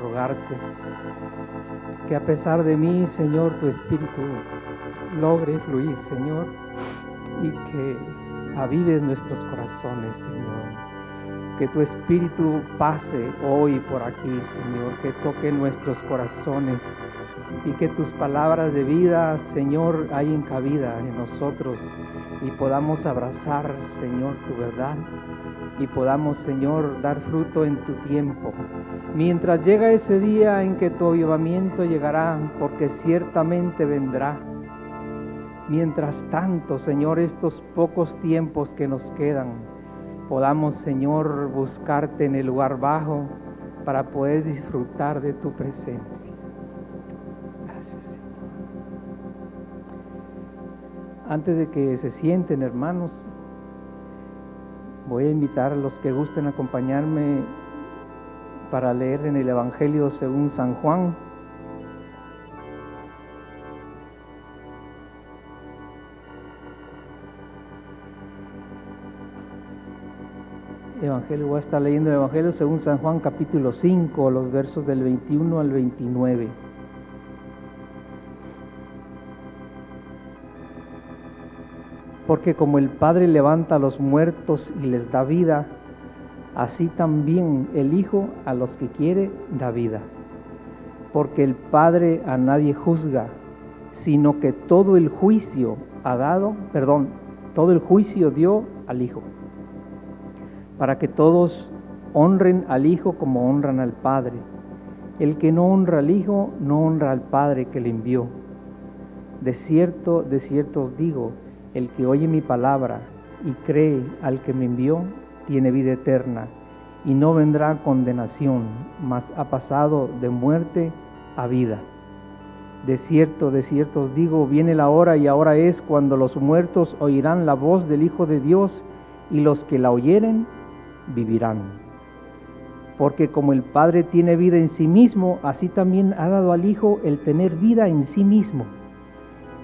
rogarte que a pesar de mí, Señor, tu Espíritu logre fluir, Señor, y que avives nuestros corazones, Señor. Que tu Espíritu pase hoy por aquí, Señor, que toque nuestros corazones y que tus palabras de vida, Señor, hayan cabida en nosotros y podamos abrazar, Señor, tu verdad y podamos, Señor, dar fruto en tu tiempo. Mientras llega ese día en que tu avivamiento llegará, porque ciertamente vendrá. Mientras tanto, Señor, estos pocos tiempos que nos quedan, podamos, Señor, buscarte en el lugar bajo para poder disfrutar de tu presencia. Antes de que se sienten, hermanos, Voy a invitar a los que gusten acompañarme para leer en el Evangelio según San Juan. Evangelio, voy a estar leyendo el Evangelio según San Juan capítulo 5, los versos del 21 al 29. Porque como el Padre levanta a los muertos y les da vida, así también el Hijo a los que quiere da vida. Porque el Padre a nadie juzga, sino que todo el juicio ha dado, perdón, todo el juicio dio al Hijo, para que todos honren al Hijo como honran al Padre. El que no honra al Hijo, no honra al Padre que le envió. De cierto, de cierto os digo, el que oye mi palabra y cree al que me envió, tiene vida eterna y no vendrá condenación, mas ha pasado de muerte a vida. De cierto, de cierto os digo, viene la hora y ahora es cuando los muertos oirán la voz del Hijo de Dios y los que la oyeren vivirán. Porque como el Padre tiene vida en sí mismo, así también ha dado al Hijo el tener vida en sí mismo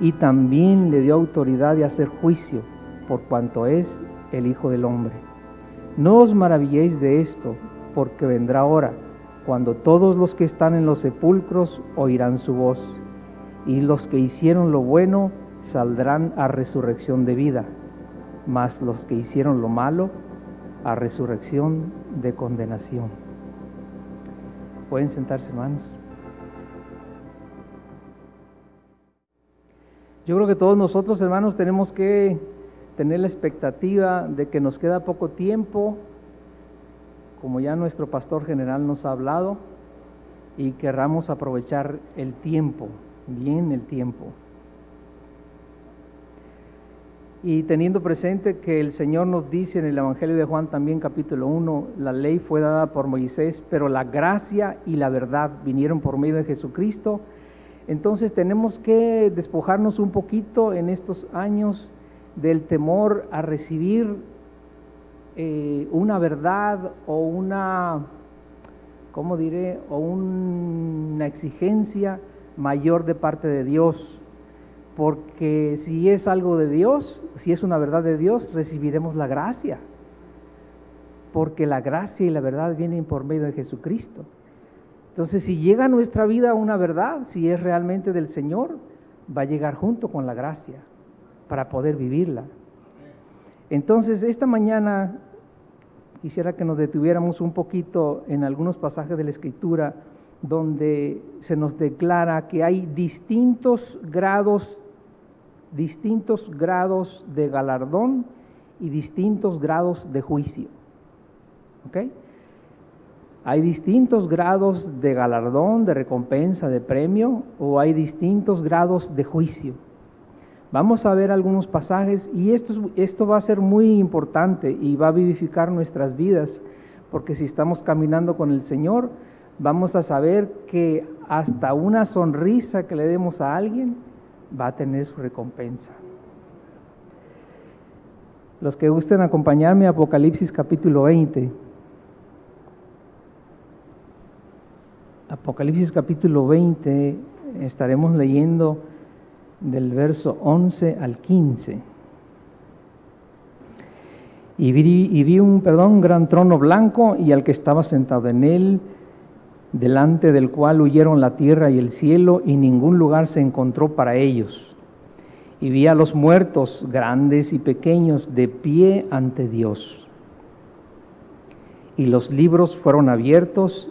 y también le dio autoridad de hacer juicio, por cuanto es el Hijo del Hombre. No os maravilléis de esto, porque vendrá hora cuando todos los que están en los sepulcros oirán su voz, y los que hicieron lo bueno saldrán a resurrección de vida, mas los que hicieron lo malo a resurrección de condenación. Pueden sentarse, hermanos. Yo creo que todos nosotros, hermanos, tenemos que tener la expectativa de que nos queda poco tiempo, como ya nuestro pastor general nos ha hablado, y querramos aprovechar el tiempo, bien el tiempo. Y teniendo presente que el Señor nos dice en el Evangelio de Juan también capítulo 1, la ley fue dada por Moisés, pero la gracia y la verdad vinieron por medio de Jesucristo, entonces tenemos que despojarnos un poquito en estos años del temor a recibir eh, una verdad o una, ¿cómo diré? O una exigencia mayor de parte de Dios. Porque si es algo de Dios, si es una verdad de Dios, recibiremos la gracia. Porque la gracia y la verdad vienen por medio de Jesucristo. Entonces, si llega a nuestra vida una verdad, si es realmente del Señor, va a llegar junto con la gracia para poder vivirla. Entonces, esta mañana quisiera que nos detuviéramos un poquito en algunos pasajes de la Escritura donde se nos declara que hay distintos grados, distintos grados de galardón y distintos grados de juicio. ¿Ok? Hay distintos grados de galardón, de recompensa, de premio, o hay distintos grados de juicio. Vamos a ver algunos pasajes y esto, esto va a ser muy importante y va a vivificar nuestras vidas, porque si estamos caminando con el Señor, vamos a saber que hasta una sonrisa que le demos a alguien va a tener su recompensa. Los que gusten acompañarme Apocalipsis capítulo 20. Apocalipsis capítulo 20 estaremos leyendo del verso 11 al 15. Y vi, un, perdón, gran trono blanco y al que estaba sentado en él, delante del cual huyeron la tierra y el cielo y ningún lugar se encontró para ellos. Y vi a los muertos, grandes y pequeños, de pie ante Dios. Y los libros fueron abiertos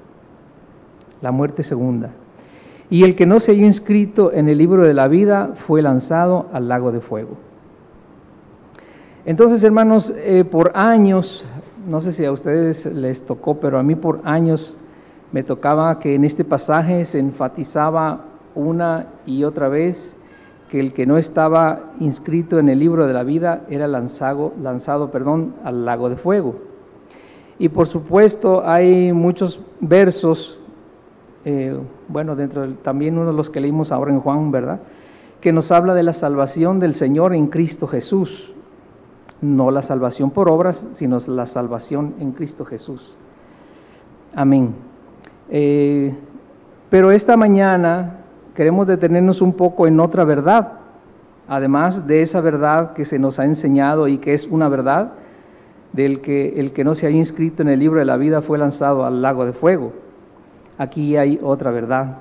la muerte segunda. Y el que no se halló inscrito en el libro de la vida fue lanzado al lago de fuego. Entonces, hermanos, eh, por años no sé si a ustedes les tocó, pero a mí por años me tocaba que en este pasaje se enfatizaba una y otra vez que el que no estaba inscrito en el libro de la vida era lanzado, lanzado perdón, al lago de fuego. Y por supuesto hay muchos versos, eh, bueno, dentro también uno de los que leímos ahora en Juan, ¿verdad? Que nos habla de la salvación del Señor en Cristo Jesús no la salvación por obras, sino la salvación en Cristo Jesús. Amén. Eh, pero esta mañana queremos detenernos un poco en otra verdad, además de esa verdad que se nos ha enseñado y que es una verdad, del que el que no se haya inscrito en el libro de la vida fue lanzado al lago de fuego. Aquí hay otra verdad,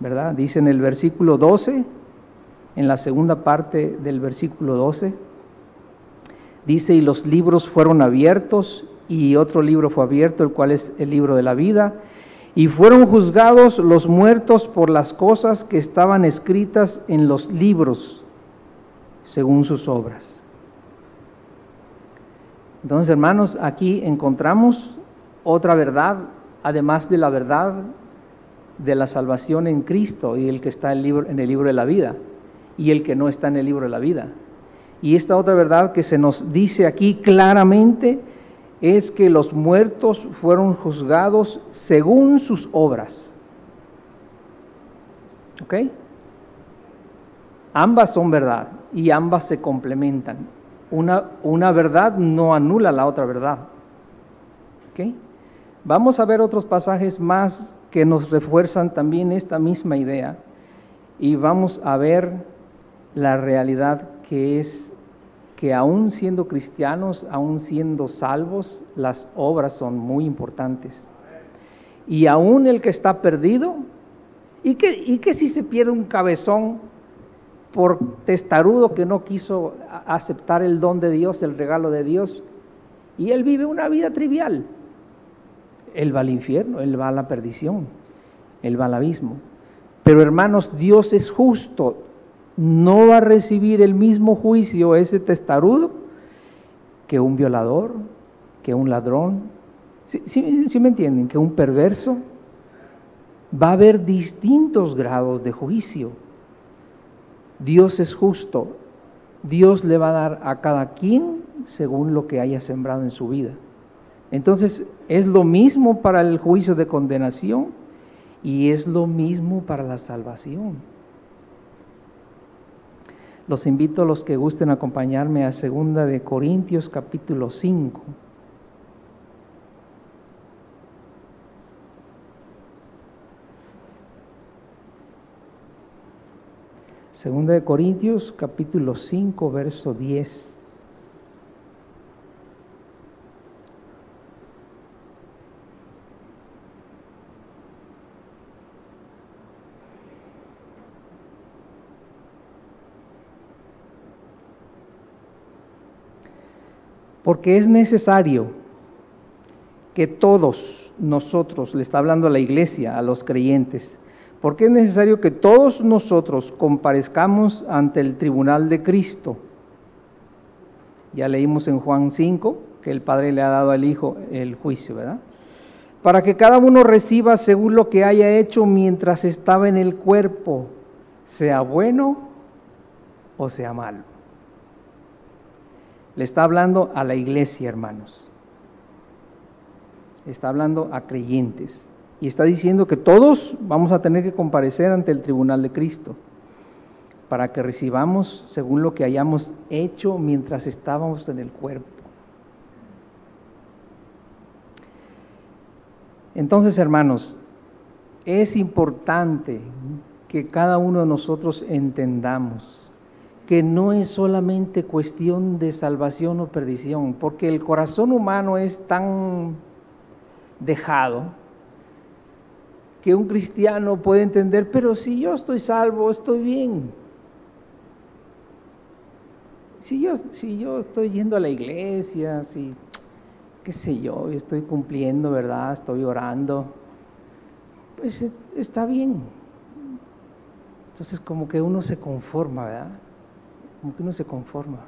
¿verdad? Dice en el versículo 12, en la segunda parte del versículo 12, Dice, y los libros fueron abiertos, y otro libro fue abierto, el cual es el libro de la vida, y fueron juzgados los muertos por las cosas que estaban escritas en los libros, según sus obras. Entonces, hermanos, aquí encontramos otra verdad, además de la verdad de la salvación en Cristo y el que está en el libro de la vida y el que no está en el libro de la vida. Y esta otra verdad que se nos dice aquí claramente es que los muertos fueron juzgados según sus obras. ¿Ok? Ambas son verdad y ambas se complementan. Una, una verdad no anula la otra verdad. ¿Ok? Vamos a ver otros pasajes más que nos refuerzan también esta misma idea y vamos a ver la realidad que es que aún siendo cristianos, aún siendo salvos, las obras son muy importantes. Y aún el que está perdido, ¿y que, y que si se pierde un cabezón por testarudo que no quiso aceptar el don de Dios, el regalo de Dios, y él vive una vida trivial? Él va al infierno, él va a la perdición, él va al abismo. Pero hermanos, Dios es justo, no va a recibir el mismo juicio ese testarudo que un violador, que un ladrón. ¿Sí, me entienden? Que un perverso. Va a haber distintos grados de juicio. Dios es justo. Dios le va a dar a cada quien según lo que haya sembrado en su vida. Entonces, es lo mismo para el juicio de condenación y es lo mismo para la salvación. Los invito a los que gusten acompañarme a Segunda de Corintios capítulo 5. Segunda de Corintios capítulo 5 verso 10. Porque es necesario que todos nosotros, le está hablando a la iglesia, a los creyentes, porque es necesario que todos nosotros comparezcamos ante el tribunal de Cristo. Ya leímos en Juan 5 que el Padre le ha dado al Hijo el juicio, ¿verdad? Para que cada uno reciba según lo que haya hecho mientras estaba en el cuerpo, sea bueno o sea malo. Le está hablando a la iglesia, hermanos. Está hablando a creyentes. Y está diciendo que todos vamos a tener que comparecer ante el tribunal de Cristo para que recibamos según lo que hayamos hecho mientras estábamos en el cuerpo. Entonces, hermanos, es importante que cada uno de nosotros entendamos que no es solamente cuestión de salvación o perdición, porque el corazón humano es tan dejado que un cristiano puede entender, pero si yo estoy salvo, estoy bien. Si yo, si yo estoy yendo a la iglesia, si, qué sé yo, estoy cumpliendo, ¿verdad? Estoy orando, pues está bien. Entonces como que uno se conforma, ¿verdad? Como que uno se conforma.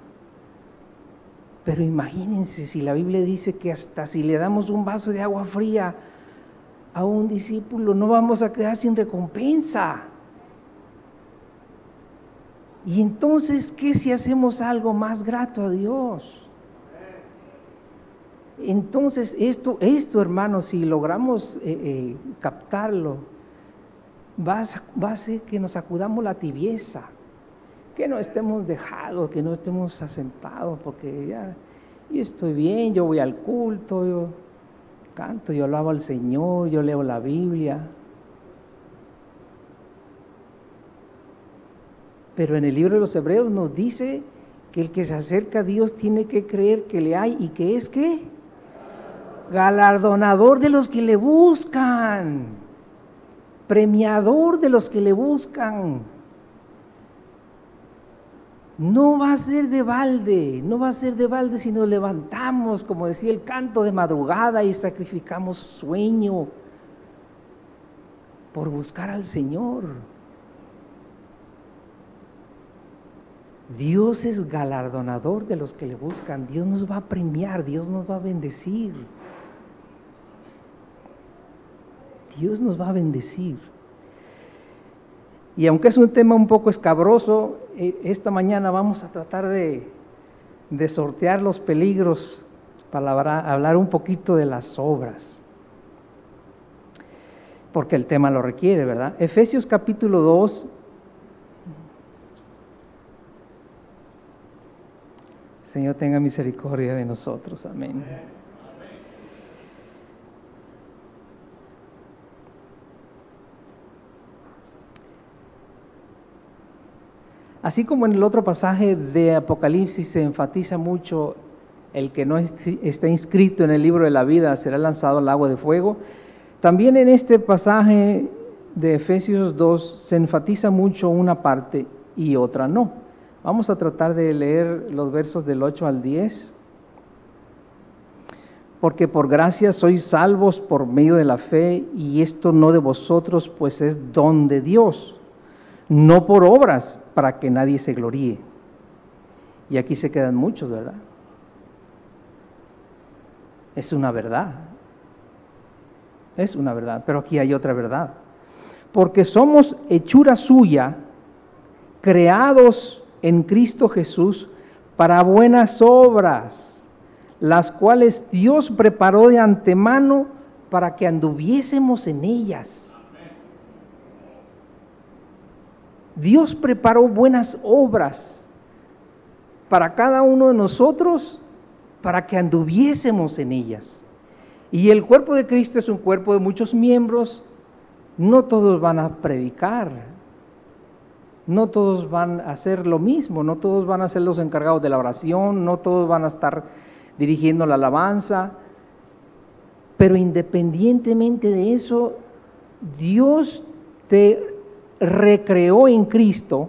Pero imagínense si la Biblia dice que hasta si le damos un vaso de agua fría a un discípulo, no vamos a quedar sin recompensa. Y entonces, ¿qué si hacemos algo más grato a Dios? Entonces, esto, esto hermano, si logramos eh, eh, captarlo, va a, hacer que nos acudamos la tibieza, que no estemos dejados, que no estemos asentados, porque ya yo estoy bien, yo voy al culto, yo canto, yo alabo al Señor, yo leo la Biblia. Pero en el libro de los Hebreos nos dice que el que se acerca a Dios tiene que creer que le hay y que es que galardonador de los que le buscan premiador de los que le buscan. No va a ser de balde, no va a ser de balde si nos levantamos, como decía el canto de madrugada, y sacrificamos sueño por buscar al Señor. Dios es galardonador de los que le buscan, Dios nos va a premiar, Dios nos va a bendecir. Dios nos va a bendecir. Y aunque es un tema un poco escabroso, esta mañana vamos a tratar de, sortear los peligros para hablar un poquito de las obras. Porque el tema lo requiere, ¿verdad? Efesios capítulo 2. Señor tenga misericordia de nosotros. Amén. Así como en el otro pasaje de Apocalipsis se enfatiza mucho el que no está inscrito en el libro de la vida será lanzado al agua de fuego, también en este pasaje de Efesios 2 se enfatiza mucho una parte y otra no. Vamos a tratar de leer los versos del 8 al 10. Porque por gracia sois salvos por medio de la fe, y esto no de vosotros, pues es don de Dios, no por obras, para que nadie se gloríe. Y aquí se quedan muchos, ¿verdad? Es una verdad. Es una verdad, pero aquí hay otra verdad. Porque somos hechura suya, creados en Cristo Jesús para buenas obras, las cuales Dios preparó de antemano para que anduviésemos en ellas. Dios preparó buenas obras para cada uno de nosotros para que anduviésemos en ellas. Y el cuerpo de Cristo es un cuerpo de muchos miembros, no todos van a predicar, no todos van a hacer lo mismo, no todos van a ser los encargados de la oración, no todos van a estar dirigiendo la alabanza, pero independientemente de eso, Dios te recreó en Cristo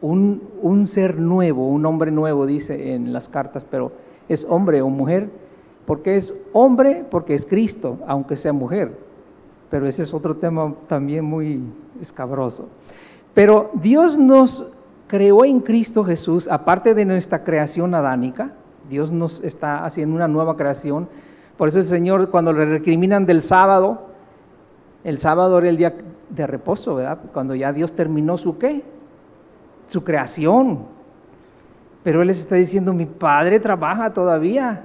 un, ser nuevo, un hombre nuevo, dice en las cartas, pero es hombre o mujer, porque es hombre, porque es Cristo, aunque sea mujer. Pero ese es otro tema también muy escabroso. Pero Dios nos creó en Cristo Jesús, aparte de nuestra creación adánica, Dios nos está haciendo una nueva creación. Por eso el Señor, cuando le recriminan del sábado, el sábado era el día de reposo, ¿verdad? Cuando ya Dios terminó su qué? Su creación. Pero Él les está diciendo, mi Padre trabaja todavía.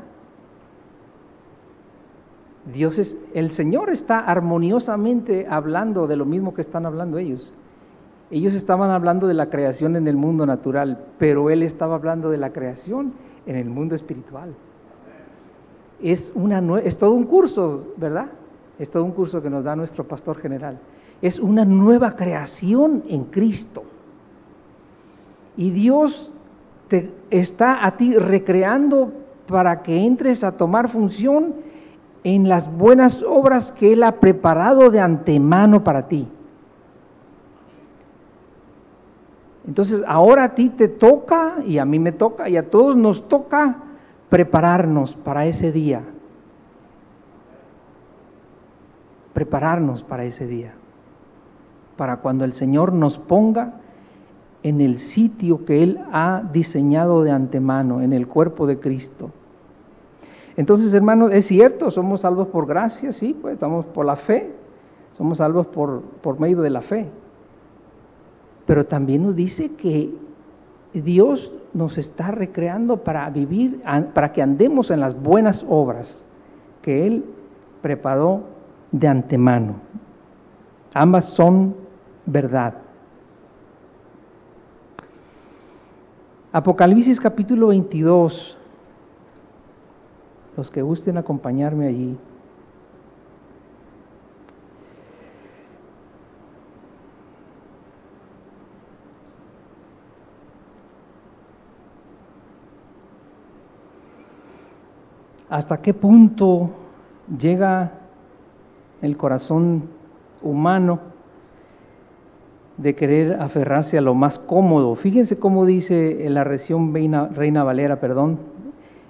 Dios es, el Señor está armoniosamente hablando de lo mismo que están hablando ellos. Ellos estaban hablando de la creación en el mundo natural, pero Él estaba hablando de la creación en el mundo espiritual. Es, una, es todo un curso, ¿verdad? Es todo un curso que nos da nuestro pastor general. Es una nueva creación en Cristo. Y Dios te está a ti recreando para que entres a tomar función en las buenas obras que Él ha preparado de antemano para ti. Entonces ahora a ti te toca y a mí me toca y a todos nos toca prepararnos para ese día. Prepararnos para ese día. Para cuando el Señor nos ponga en el sitio que Él ha diseñado de antemano, en el cuerpo de Cristo. Entonces, hermanos, es cierto, somos salvos por gracia, sí, pues estamos por la fe, somos salvos por, por medio de la fe. Pero también nos dice que Dios nos está recreando para vivir, para que andemos en las buenas obras que Él preparó de antemano. Ambas son verdad. Apocalipsis capítulo 22. Los que gusten acompañarme allí. ¿Hasta qué punto llega el corazón humano de querer aferrarse a lo más cómodo? Fíjense cómo dice la región Reina, Valera, perdón.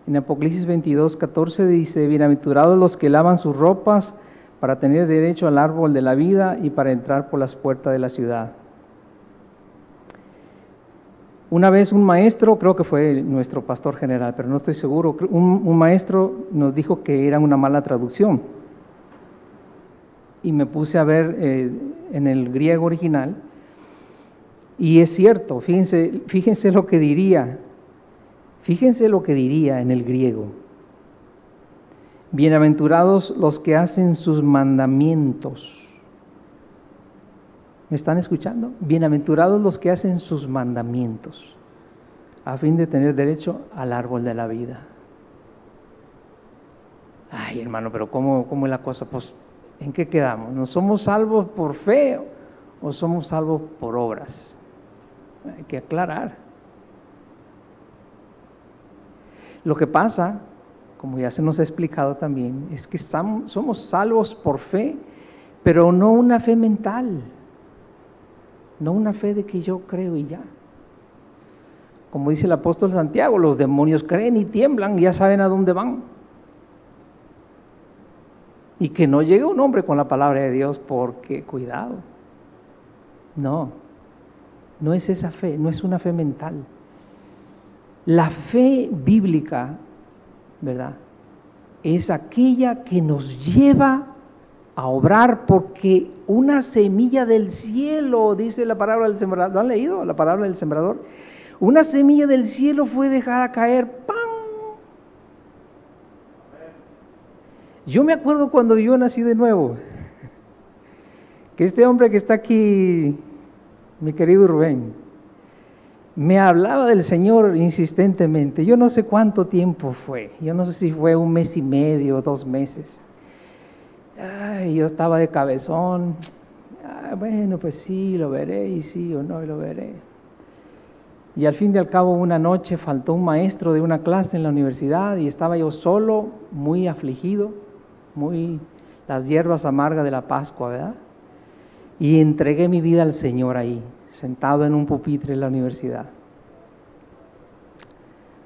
En Apocalipsis 22, 14 dice, bienaventurados los que lavan sus ropas para tener derecho al árbol de la vida y para entrar por las puertas de la ciudad. Una vez un maestro, creo que fue nuestro pastor general, pero no estoy seguro, un, maestro nos dijo que era una mala traducción. Y me puse a ver eh, en el griego original. Y es cierto, fíjense, fíjense lo que diría, fíjense lo que diría en el griego. Bienaventurados los que hacen sus mandamientos. ¿Me están escuchando? Bienaventurados los que hacen sus mandamientos, a fin de tener derecho al árbol de la vida. Ay, hermano, pero ¿cómo, cómo es la cosa? Pues, ¿en qué quedamos? ¿No somos salvos por fe o somos salvos por obras? Hay que aclarar. Lo que pasa, como ya se nos ha explicado también, es que somos salvos por fe, pero no una fe mental no una fe de que yo creo y ya. Como dice el apóstol Santiago, los demonios creen y tiemblan, ya saben a dónde van. Y que no llegue un hombre con la palabra de Dios porque, cuidado, no, no es esa fe, no es una fe mental. La fe bíblica, ¿verdad? Es aquella que nos lleva a obrar porque una semilla del cielo, dice la palabra del sembrador, ¿lo han leído? La palabra del sembrador. Una semilla del cielo fue dejada caer, ¡pam! Yo me acuerdo cuando yo nací de nuevo, que este hombre que está aquí, mi querido Rubén, me hablaba del Señor insistentemente. Yo no sé cuánto tiempo fue, yo no sé si fue un mes y medio, dos meses. Ay, yo estaba de cabezón. bueno, pues sí, lo veré, y sí o no, lo veré. Y al fin y al cabo, una noche faltó un maestro de una clase en la universidad y estaba yo solo, muy afligido, muy las hierbas amargas de la Pascua, ¿verdad? Y entregué mi vida al Señor ahí, sentado en un pupitre en la universidad.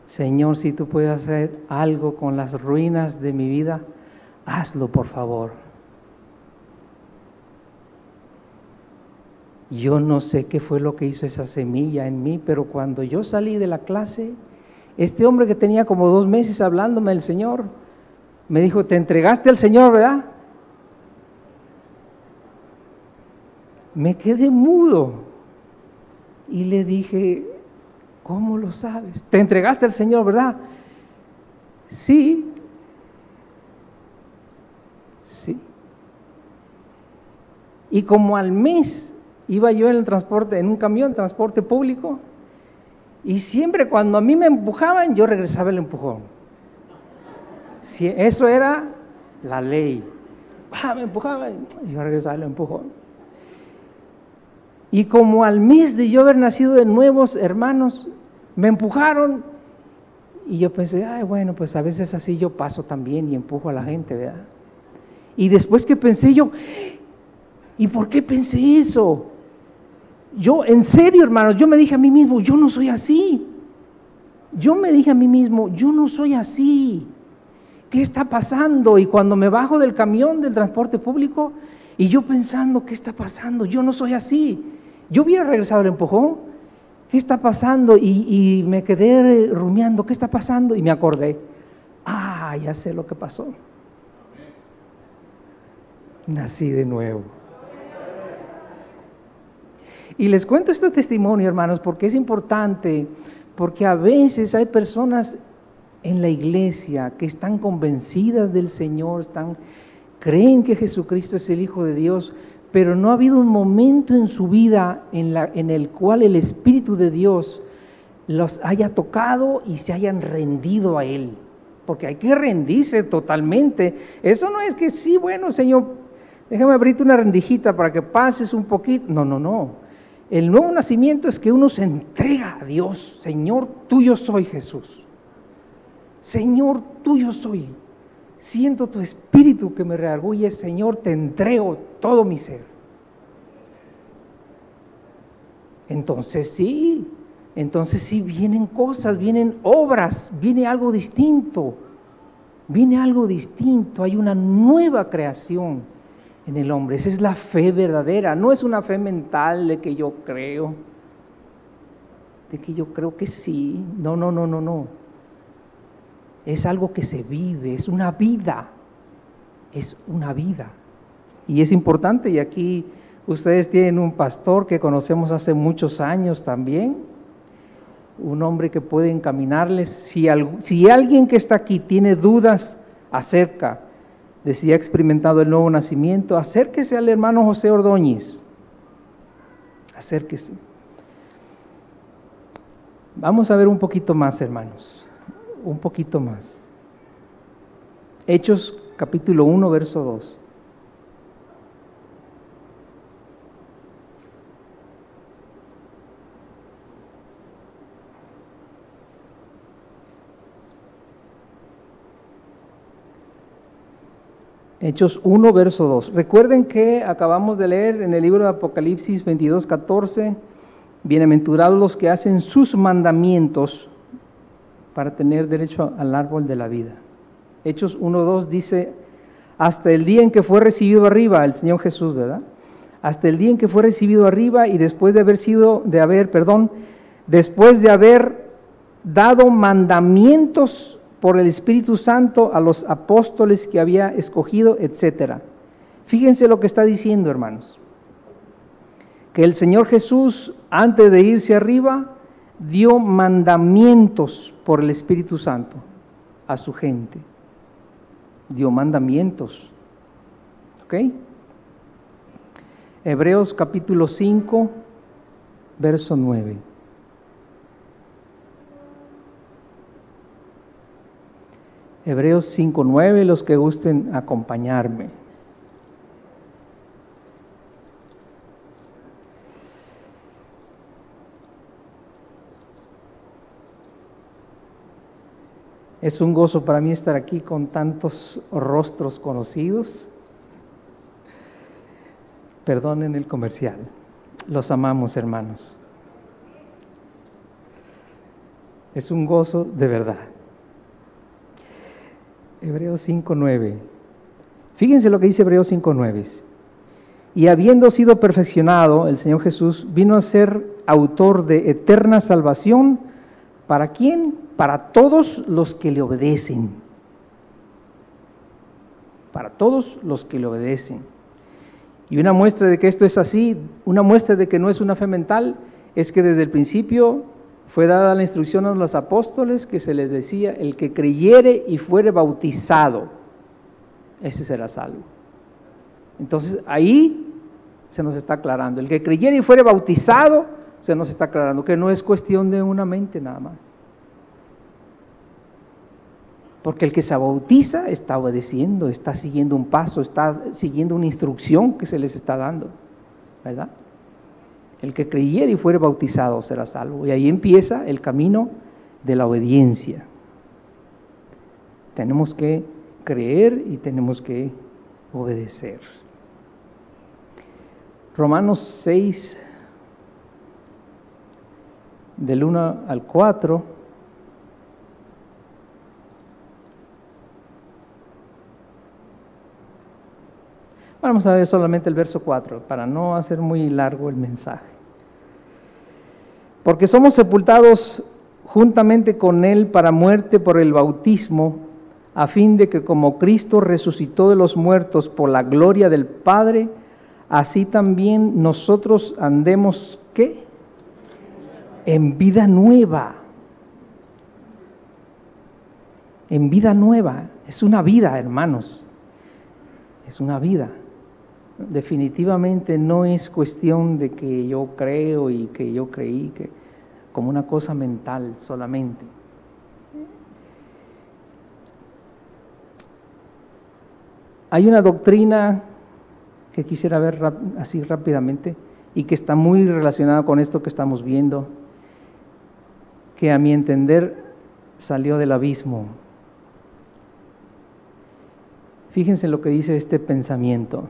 Señor, si tú puedes hacer algo con las ruinas de mi vida, hazlo por favor. Yo no sé qué fue lo que hizo esa semilla en mí, pero cuando yo salí de la clase, este hombre que tenía como dos meses hablándome del Señor, me dijo, te entregaste al Señor, ¿verdad? Me quedé mudo y le dije, ¿cómo lo sabes? Te entregaste al Señor, ¿verdad? Sí, Sí. Y como al mes iba yo en el transporte, en un camión, transporte público, y siempre cuando a mí me empujaban, yo regresaba el empujón. Eso era la ley. Ah, me empujaban, yo regresaba el empujón. Y como al mes de yo haber nacido de nuevos hermanos, me empujaron y yo pensé, ay, bueno, pues a veces así yo paso también y empujo a la gente, ¿verdad? Y después que pensé yo, ¿y por qué pensé eso? Yo, en serio, hermanos, yo me dije a mí mismo, yo no soy así. Yo me dije a mí mismo, yo no soy así. ¿Qué está pasando? Y cuando me bajo del camión del transporte público y yo pensando, ¿qué está pasando? Yo no soy así. Yo hubiera regresado el empujón. ¿Qué está pasando? Y, y me quedé rumiando, ¿qué está pasando? Y me acordé, ah, ya sé lo que pasó. Nací de nuevo. Y les cuento este testimonio, hermanos, porque es importante, porque a veces hay personas en la iglesia que están convencidas del Señor, están, creen que Jesucristo es el Hijo de Dios, pero no ha habido un momento en su vida en, en el cual el Espíritu de Dios los haya tocado y se hayan rendido a Él. Porque hay que rendirse totalmente. Eso no es que sí, bueno, Señor, déjame abrirte una rendijita para que pases un poquito. No, no, no. El nuevo nacimiento es que uno se entrega a Dios. Señor, tuyo soy Jesús. Señor, tuyo soy. Siento tu espíritu que me reargulle. Señor, te entrego todo mi ser. Entonces sí, entonces sí vienen cosas, vienen obras, viene algo distinto. Viene algo distinto, hay una nueva creación en el hombre. Esa es la fe verdadera, no es una fe mental de que yo creo, de que yo creo que sí. No, no, no, no, no. Es algo que se vive, es una vida, es una vida. Y es importante, y aquí ustedes tienen un pastor que conocemos hace muchos años también, un hombre que puede encaminarles. Si, alguien que está aquí tiene dudas acerca de si ha experimentado el nuevo nacimiento, acérquese al hermano José Ordóñez. Acérquese. Vamos a ver un poquito más, hermanos. Un poquito más. Hechos capítulo 1, verso 2. Hechos 1, verso 2. Recuerden que acabamos de leer en el libro de Apocalipsis 22, 14, bienaventurados los que hacen sus mandamientos para tener derecho al árbol de la vida. Hechos 1, 2 dice, hasta el día en que fue recibido arriba, el Señor Jesús, ¿verdad? Hasta el día en que fue recibido arriba y después de haber sido, de haber, perdón, después de haber dado mandamientos por el Espíritu Santo a los apóstoles que había escogido, etc. Fíjense lo que está diciendo, hermanos. Que el Señor Jesús, antes de irse arriba, dio mandamientos por el Espíritu Santo a su gente. Dio mandamientos. ¿Ok? Hebreos capítulo 5, verso 9. Hebreos 5.9, los que gusten acompañarme. Es un gozo para mí estar aquí con tantos rostros conocidos. Perdonen el comercial. Los amamos, hermanos. Es un gozo de verdad. Hebreos 5.9. Fíjense lo que dice Hebreos 5.9. Y habiendo sido perfeccionado, el Señor Jesús vino a ser autor de eterna salvación. ¿Para quién? Para todos los que le obedecen. Para todos los que le obedecen. Y una muestra de que esto es así, una muestra de que no es una fe mental, es que desde el principio fue dada la instrucción a los apóstoles que se les decía, el que creyere y fuere bautizado, ese será salvo. Entonces ahí se nos está aclarando. El que creyera y fuere bautizado, se nos está aclarando que no es cuestión de una mente nada más. Porque el que se bautiza está obedeciendo, está siguiendo un paso, está siguiendo una instrucción que se les está dando, ¿verdad? El que creyera y fuere bautizado será salvo. Y ahí empieza el camino de la obediencia. Tenemos que creer y tenemos que obedecer. Romanos 6, del 1 al 4. Vamos a ver solamente el verso 4 para no hacer muy largo el mensaje. Porque somos sepultados juntamente con Él para muerte por el bautismo, a fin de que como Cristo resucitó de los muertos por la gloria del Padre, así también nosotros andemos, ¿qué? En vida nueva. En vida nueva. Es una vida, hermanos. Es una vida. Definitivamente no es cuestión de que yo creo y que yo creí que como una cosa mental solamente. Hay una doctrina que quisiera ver así rápidamente y que está muy relacionada con esto que estamos viendo, que a mi entender salió del abismo. Fíjense lo que dice este pensamiento.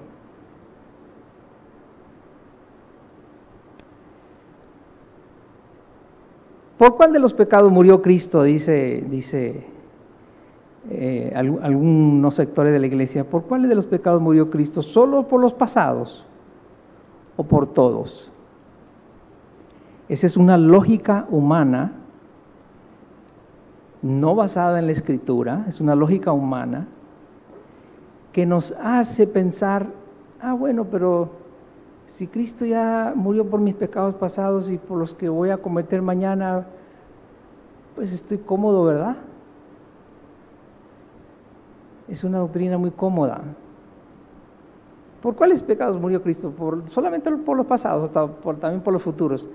¿Por cuál de los pecados murió Cristo? Dice, dice eh, algunos sectores de la iglesia. ¿Por cuáles de los pecados murió Cristo? ¿Solo por los pasados o por todos? Esa es una lógica humana, no basada en la escritura, es una lógica humana que nos hace pensar, ah, bueno, pero si Cristo ya murió por mis pecados pasados y por los que voy a cometer mañana, pues estoy cómodo, ¿verdad? Es una doctrina muy cómoda. ¿Por cuáles pecados murió Cristo? ¿Por, ¿Solamente por los pasados o también por los futuros?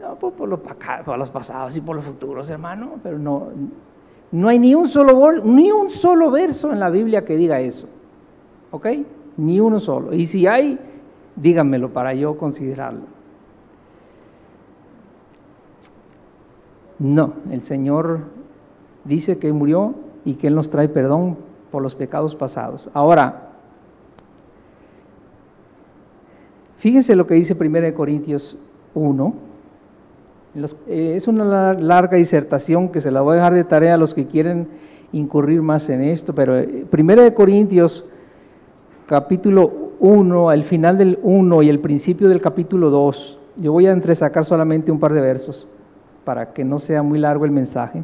No, pues por los, por los pasados y por los futuros, hermano, pero no, no hay ni un, solo, ni un solo verso en la Biblia que diga eso. ¿Ok? Ni uno solo. Y si hay, díganmelo para yo considerarlo. No, el Señor dice que murió y que Él nos trae perdón por los pecados pasados. Ahora, fíjense lo que dice 1 Corintios 1. Eh, es una larga disertación que se la voy a dejar de tarea a los que quieren incurrir más en esto, pero 1 eh, Corintios capítulo 1, al final del 1 y el principio del capítulo 2, yo voy a entresacar solamente un par de versos para que no sea muy largo el mensaje.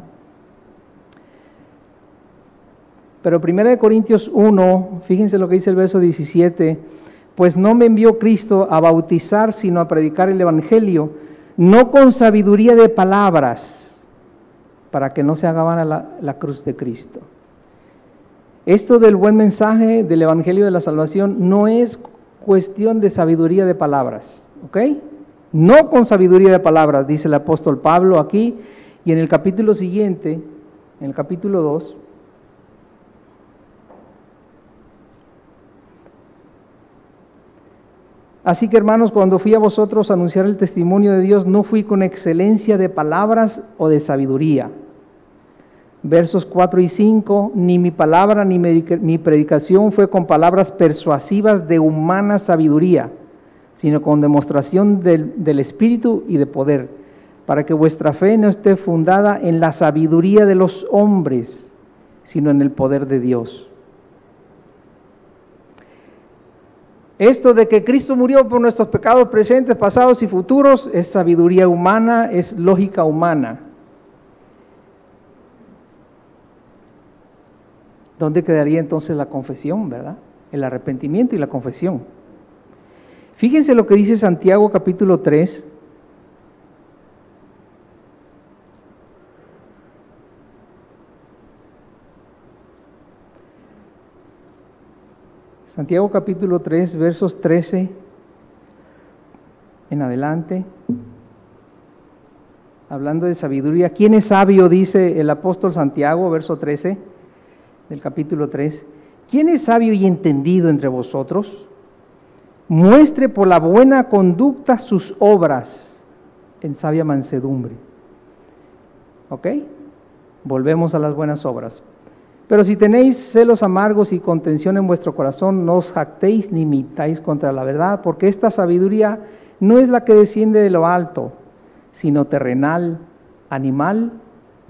Pero 1 Corintios 1, fíjense lo que dice el verso 17, pues no me envió Cristo a bautizar, sino a predicar el Evangelio, no con sabiduría de palabras, para que no se haga la, la cruz de Cristo. Esto del buen mensaje del Evangelio de la Salvación no es cuestión de sabiduría de palabras, ¿ok? No con sabiduría de palabras, dice el apóstol Pablo aquí, y en el capítulo siguiente, en el capítulo 2, Así que hermanos, cuando fui a vosotros a anunciar el testimonio de Dios, no fui con excelencia de palabras o de sabiduría versos 4 y 5, ni mi palabra ni mi predicación fue con palabras persuasivas de humana sabiduría, sino con demostración del, del, Espíritu y de poder, para que vuestra fe no esté fundada en la sabiduría de los hombres, sino en el poder de Dios. Esto de que Cristo murió por nuestros pecados presentes, pasados y futuros es sabiduría humana, es lógica humana. ¿Dónde quedaría entonces la confesión, verdad? El arrepentimiento y la confesión. Fíjense lo que dice Santiago capítulo 3. Santiago capítulo 3, versos 13 en adelante, hablando de sabiduría. ¿Quién es sabio? Dice el apóstol Santiago, verso 13 del capítulo 3. ¿Quién es sabio y entendido entre vosotros? Muestre por la buena conducta sus obras en sabia mansedumbre. ¿Ok? Volvemos a las buenas obras. Pero si tenéis celos amargos y contención en vuestro corazón, no os jactéis ni imitáis contra la verdad, porque esta sabiduría no es la que desciende de lo alto, sino terrenal, animal,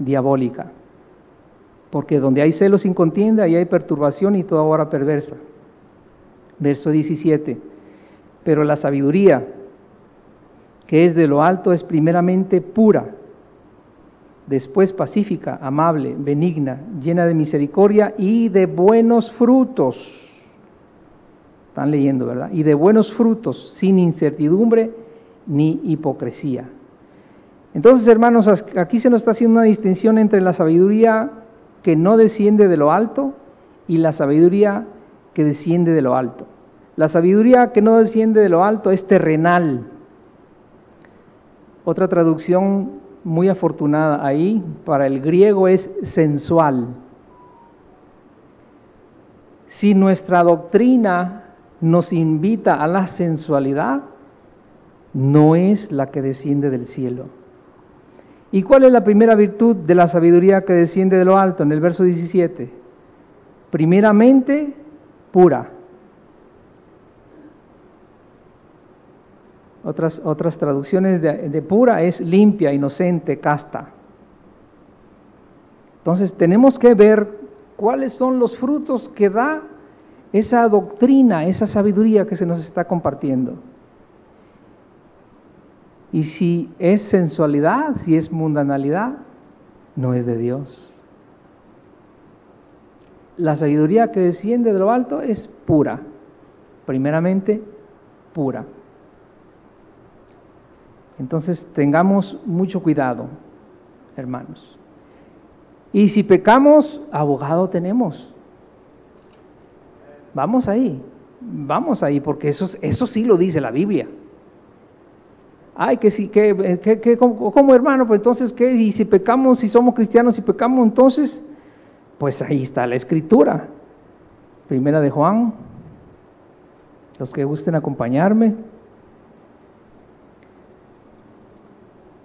diabólica. Porque donde hay celos sin contienda, ahí hay perturbación y toda obra perversa. Verso 17. Pero la sabiduría que es de lo alto es primeramente pura, después pacífica, amable, benigna, llena de misericordia y de buenos frutos están leyendo, ¿verdad? Y de buenos frutos, sin incertidumbre ni hipocresía. Entonces, hermanos, aquí se nos está haciendo una distinción entre la sabiduría que no desciende de lo alto y la sabiduría que desciende de lo alto. La sabiduría que no desciende de lo alto es terrenal. Otra traducción muy afortunada ahí para el griego es sensual. Si nuestra doctrina nos invita a la sensualidad, no es la que desciende del cielo. ¿Y cuál es la primera virtud de la sabiduría que desciende de lo alto? En el verso 17. Primeramente, pura. Otras, otras traducciones de, de pura es limpia, inocente, casta. Entonces tenemos que ver cuáles son los frutos que da esa doctrina, esa sabiduría que se nos está compartiendo. Y si es sensualidad, si es mundanalidad, no es de Dios. La sabiduría que desciende de lo alto es pura, primeramente pura. Entonces tengamos mucho cuidado, hermanos. Y si pecamos, abogado tenemos. Vamos ahí, vamos ahí, porque eso, eso sí lo dice la Biblia. Ay, que sí, que, que, ¿cómo, hermano? Pues entonces, ¿qué? Y si pecamos, si somos cristianos y pecamos, entonces, pues ahí está la escritura. Primera de Juan, los que gusten acompañarme.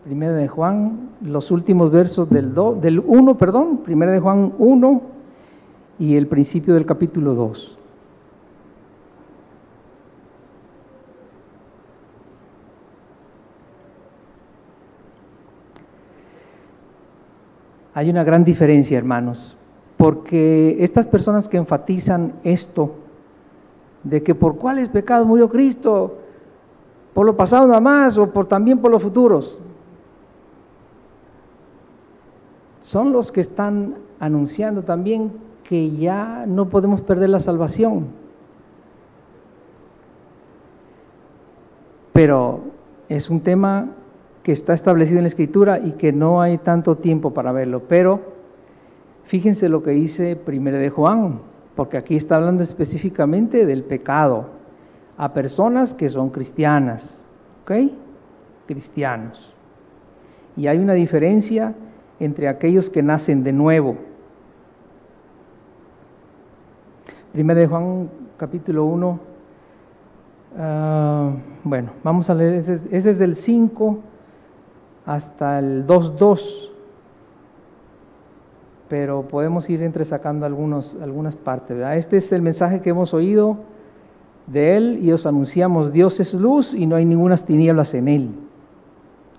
Primera de Juan, los últimos versos del, del 1, perdón, Primera de Juan 1 y el principio del capítulo 2. Hay una gran diferencia, hermanos, porque estas personas que enfatizan esto, de que por cuáles pecados murió Cristo, por lo pasado nada más o por, también por los futuros, son los que están anunciando también que ya no podemos perder la salvación. Pero es un tema que está establecido en la Escritura y que no hay tanto tiempo para verlo. Pero fíjense lo que dice Primero de Juan, porque aquí está hablando específicamente del pecado a personas que son cristianas, ¿ok? Cristianos. Y hay una diferencia entre aquellos que nacen de nuevo. Primero de Juan capítulo 1, ah, bueno, vamos a leer, es del 5 hasta el 2.2, pero podemos ir entresacando algunos, algunas partes. Este es el mensaje que hemos oído de Él y os anunciamos, Dios es luz y no hay ninguna tinieblas en Él.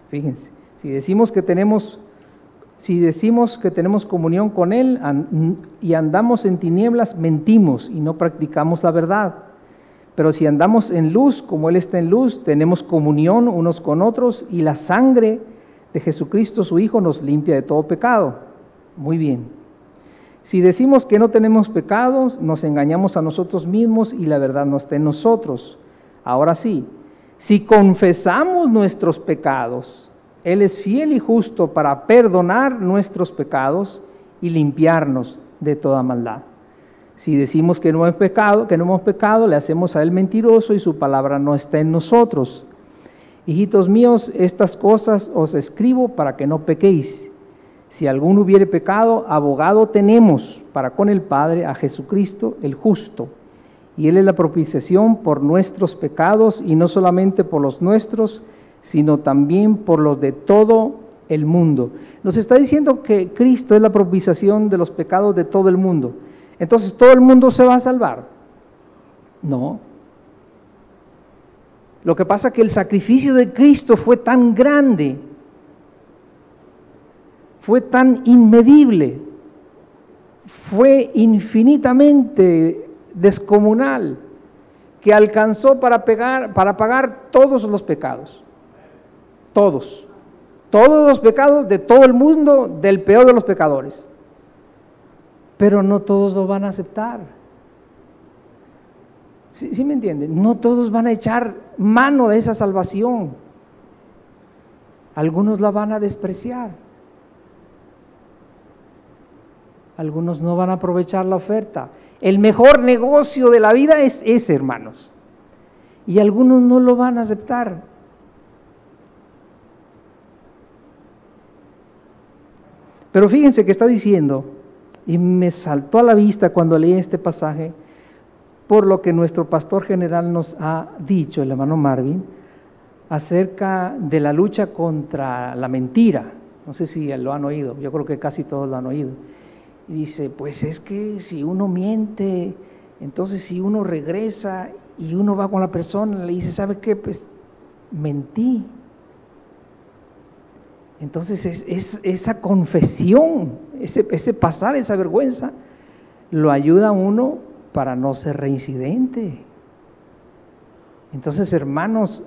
Fíjense, si decimos que tenemos, si decimos que tenemos comunión con Él y andamos en tinieblas, mentimos y no practicamos la verdad. Pero si andamos en luz, como Él está en luz, tenemos comunión unos con otros y la sangre de Jesucristo su Hijo nos limpia de todo pecado. Muy bien. Si decimos que no tenemos pecados, nos engañamos a nosotros mismos y la verdad no está en nosotros. Ahora sí, si confesamos nuestros pecados, Él es fiel y justo para perdonar nuestros pecados y limpiarnos de toda maldad. Si decimos que no hemos pecado, que no hemos pecado, le hacemos a él mentiroso y su palabra no está en nosotros. Hijitos míos, estas cosas os escribo para que no pequéis. Si alguno hubiere pecado, abogado tenemos para con el Padre a Jesucristo el justo. Y Él es la propiciación por nuestros pecados y no solamente por los nuestros, sino también por los de todo el mundo. Nos está diciendo que Cristo es la propiciación de los pecados de todo el mundo. Entonces, ¿todo el mundo se va a salvar? No. Lo que pasa es que el sacrificio de Cristo fue tan grande, fue tan inmedible, fue infinitamente descomunal, que alcanzó para, para pagar todos los pecados. Todos. Todos los pecados de todo el mundo, del peor de los pecadores pero no todos lo van a aceptar. ¿Sí, me entienden? No todos van a echar mano de esa salvación. Algunos la van a despreciar. Algunos no van a aprovechar la oferta. El mejor negocio de la vida es ese, hermanos. Y algunos no lo van a aceptar. Pero fíjense que está diciendo, y me saltó a la vista cuando leí este pasaje, por lo que nuestro pastor general nos ha dicho, el hermano Marvin, acerca de la lucha contra la mentira. No sé si lo han oído, yo creo que casi todos lo han oído. Y dice, pues es que si uno miente, entonces si uno regresa y uno va con la persona, le dice, ¿sabe qué? Pues mentí. Entonces es, esa confesión, ese, ese, pasar esa vergüenza, lo ayuda a uno para no ser reincidente. Entonces, hermanos,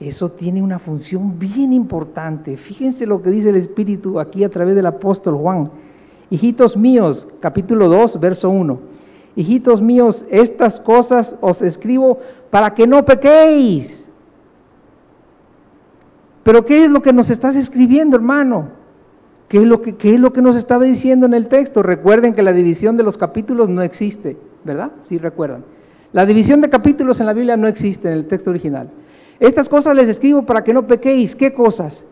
eso tiene una función bien importante. Fíjense lo que dice el Espíritu aquí a través del apóstol Juan. Hijitos míos, capítulo 2, verso 1. Hijitos míos, estas cosas os escribo para que no pequéis. Pero ¿qué es lo que nos estás escribiendo, hermano? ¿Qué es, lo que, ¿Qué es lo que nos estaba diciendo en el texto? Recuerden que la división de los capítulos no existe, ¿verdad? Sí, recuerdan. La división de capítulos en la Biblia no existe en el texto original. Estas cosas les escribo para que no pequéis. ¿Qué cosas?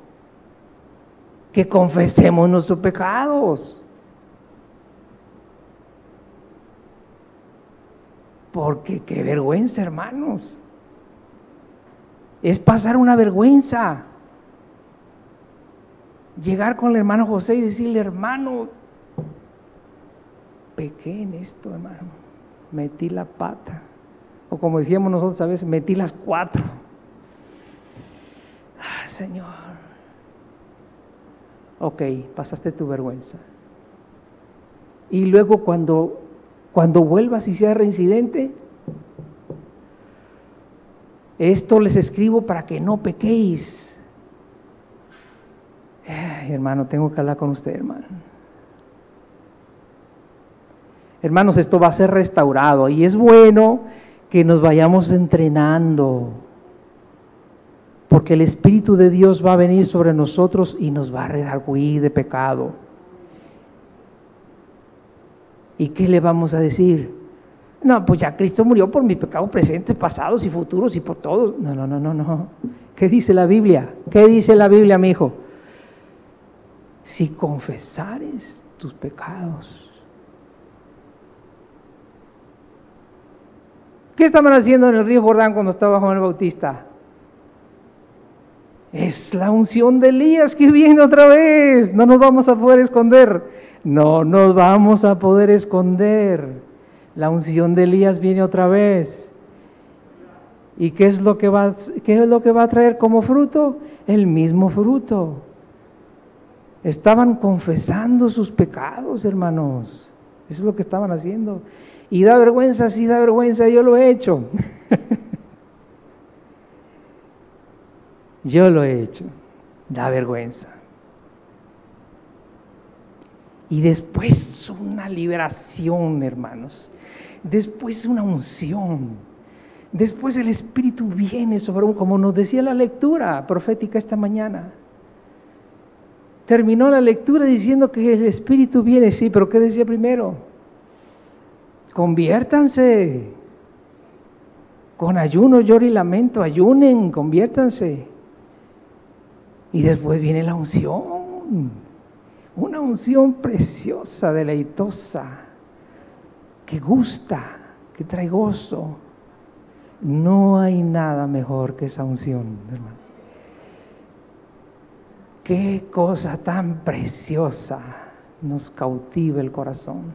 Que confesemos nuestros pecados. Porque qué vergüenza, hermanos. Es pasar una vergüenza llegar con el hermano José y decirle, hermano, pequé en esto, hermano, metí la pata. O como decíamos nosotros a veces, metí las cuatro. Ah, Señor. Ok, pasaste tu vergüenza. Y luego cuando, cuando vuelvas y sea reincidente, esto les escribo para que no pequéis hermano, tengo que hablar con usted, hermano. Hermanos, esto va a ser restaurado y es bueno que nos vayamos entrenando, porque el Espíritu de Dios va a venir sobre nosotros y nos va a redarguir de pecado. ¿Y qué le vamos a decir? No, pues ya Cristo murió por mis pecados presentes, pasados y futuros y por todos. No, no, no, no, no. ¿Qué dice la Biblia? ¿Qué dice la Biblia, mi hijo? si confesares tus pecados. ¿Qué estaban haciendo en el río Jordán cuando estaba Juan el Bautista? Es la unción de Elías que viene otra vez. No nos vamos a poder esconder. No nos vamos a poder esconder. La unción de Elías viene otra vez. ¿Y qué es lo que va, qué es lo que va a traer como fruto? El mismo fruto. Estaban confesando sus pecados, hermanos. Eso es lo que estaban haciendo. Y da vergüenza, sí da vergüenza, yo lo he hecho. yo lo he hecho. Da vergüenza. Y después una liberación, hermanos. Después una unción. Después el Espíritu viene sobre un, como nos decía la lectura profética esta mañana terminó la lectura diciendo que el Espíritu viene, sí, pero ¿qué decía primero? conviértanse. Con ayuno, lloro y lamento, ayunen, conviértanse. Y después viene la unción, una unción preciosa, deleitosa, que gusta, que trae gozo. No hay nada mejor que esa unción, hermano. Qué cosa tan preciosa nos cautiva el corazón.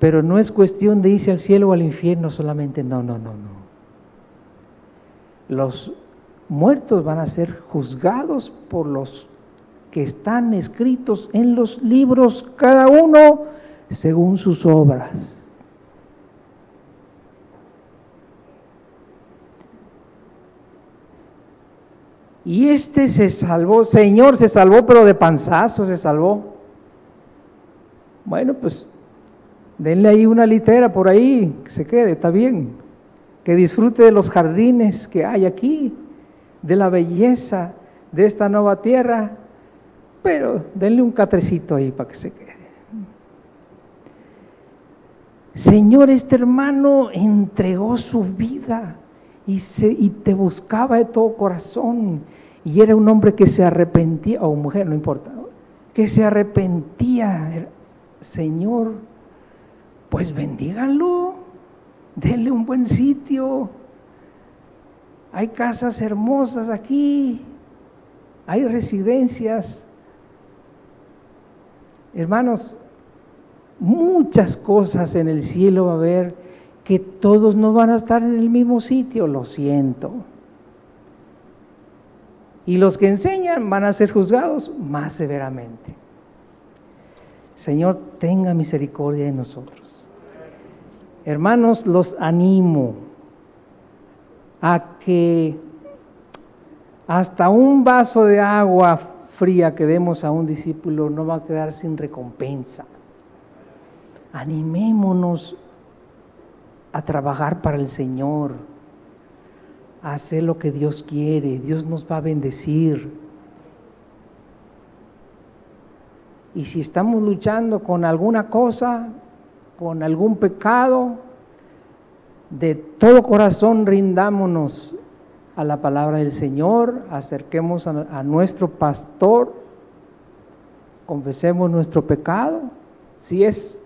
Pero no es cuestión de irse al cielo o al infierno solamente, no, no, no, no. Los muertos van a ser juzgados por los que están escritos en los libros, cada uno según sus obras. Y este se salvó, Señor, se salvó, pero de panzazo se salvó. Bueno, pues denle ahí una litera por ahí, que se quede, está bien. Que disfrute de los jardines que hay aquí, de la belleza de esta nueva tierra, pero denle un catrecito ahí para que se quede. Señor, este hermano entregó su vida y, te buscaba de todo corazón. Y era un hombre que se arrepentía, o mujer, no importa, que se arrepentía. Señor, pues bendíganlo, denle un buen sitio. Hay casas hermosas aquí, hay residencias. Hermanos, muchas cosas en el cielo va a haber que todos no van a estar en el mismo sitio, lo siento. Y los que enseñan van a ser juzgados más severamente. Señor, tenga misericordia de nosotros. Hermanos, los animo a que hasta un vaso de agua fría que demos a un discípulo no va a quedar sin recompensa. Animémonos a trabajar para el Señor, a hacer lo que Dios quiere. Dios nos va a bendecir. Y si estamos luchando con alguna cosa, con algún pecado, de todo corazón rindámonos a la palabra del Señor, acerquemos a, nuestro pastor, confesemos nuestro pecado, si es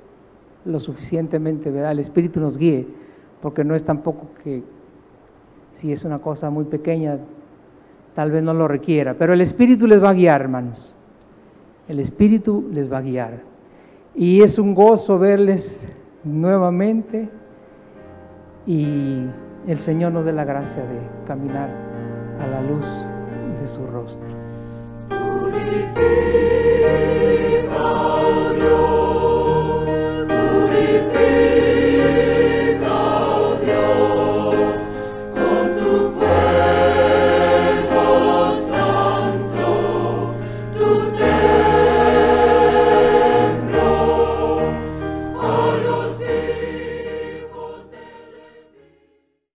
lo suficientemente, ¿verdad? El Espíritu nos guíe porque no es tampoco que si es una cosa muy pequeña, tal vez no lo requiera, pero el Espíritu les va a guiar, hermanos. El Espíritu les va a guiar. Y es un gozo verles nuevamente y el Señor nos dé la gracia de caminar a la luz de su rostro.